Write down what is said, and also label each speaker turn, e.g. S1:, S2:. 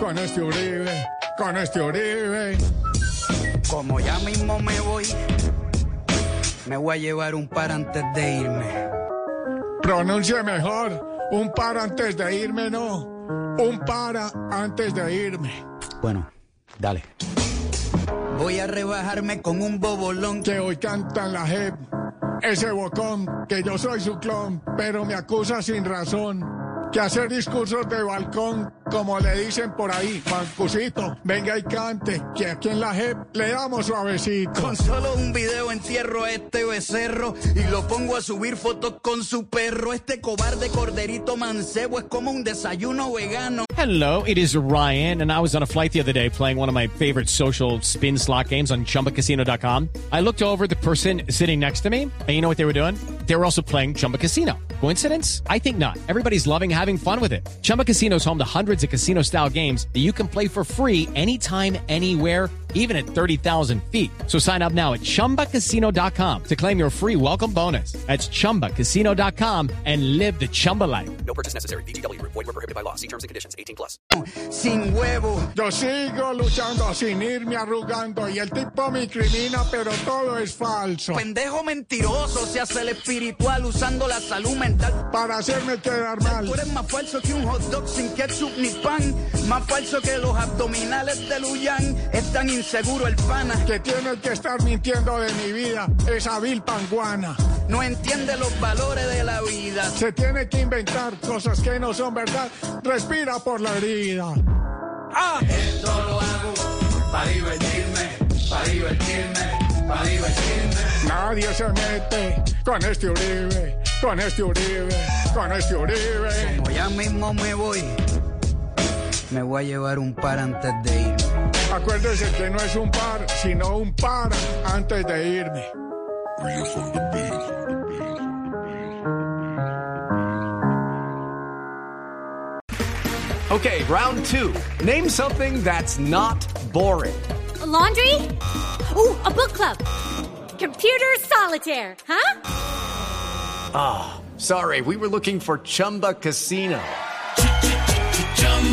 S1: con este Uribe, con este Uribe.
S2: Como ya mismo me voy, me voy a llevar un par antes de irme.
S1: Pronuncie mejor. Un para antes de irme, no. Un para antes de irme.
S2: Bueno, dale. Voy a rebajarme con un bobolón
S1: Que hoy cantan la JEP. Ese bocón, que yo soy su clon, pero me acusa sin razón. Que hacer discursos de balcón, como le dicen por ahí, Marcusito, venga y cante, que aquí en la JEP le damos suavecito.
S2: Con solo un video entierro a este becerro y lo pongo a subir fotos con su perro. Este cobarde corderito mancebo es como un desayuno vegano.
S3: Hello, it is Ryan, and I was on a flight the other day playing one of my favorite social spin slot games on chumbacasino.com. I looked over the person sitting next to me, and you know what they were doing? They were also playing Chumba Casino. Coincidence? I think not. Everybody's loving having fun with it. Chumba Casino is home to hundreds of casino style games that you can play for free anytime, anywhere, even at 30,000 feet. So sign up now at chumbacasino.com to claim your free welcome bonus. That's chumbacasino.com and live the Chumba life.
S4: No purchase necessary. VGW. Void were prohibited by law. See terms and conditions. 18 plus.
S2: Sin huevo.
S1: Yo sigo luchando sin irme arrugando y el tipo me incrimina, pero todo es falso.
S2: Pendejo mentiroso se hace el espiritual usando la salud mental.
S1: Para hacerme quedar mal.
S2: Tú eres más falso que un hot dog sin ketchup ni pan. Más falso que los abdominales de Luyan. Es tan inseguro el pana.
S1: que tiene que estar mintiendo de mi vida, esa vil panguana.
S2: No entiende los valores de la vida.
S1: Se tiene que inventar cosas que no son verdad. Respira por la herida.
S2: ¡Ah!
S5: Esto lo hago para divertirme, para divertirme, para divertirme.
S1: Nadie se mete con este Uribe, con este Uribe, con este Uribe.
S2: Como ya mismo me voy, me voy a llevar un par antes de irme.
S1: Acuérdese que no es un par, sino un para antes de irme.
S6: Okay, round two. Name something that's not boring.
S7: A laundry? Ooh, a book club. Computer solitaire, huh?
S6: Ah, sorry, we were looking for Chumba Casino.